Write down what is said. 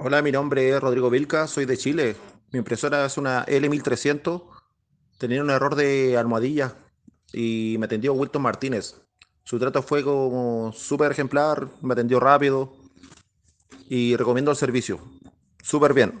Hola, mi nombre es Rodrigo Vilca, soy de Chile. Mi impresora es una L1300. Tenía un error de almohadilla y me atendió Wilton Martínez. Su trato fue como súper ejemplar, me atendió rápido y recomiendo el servicio. Súper bien.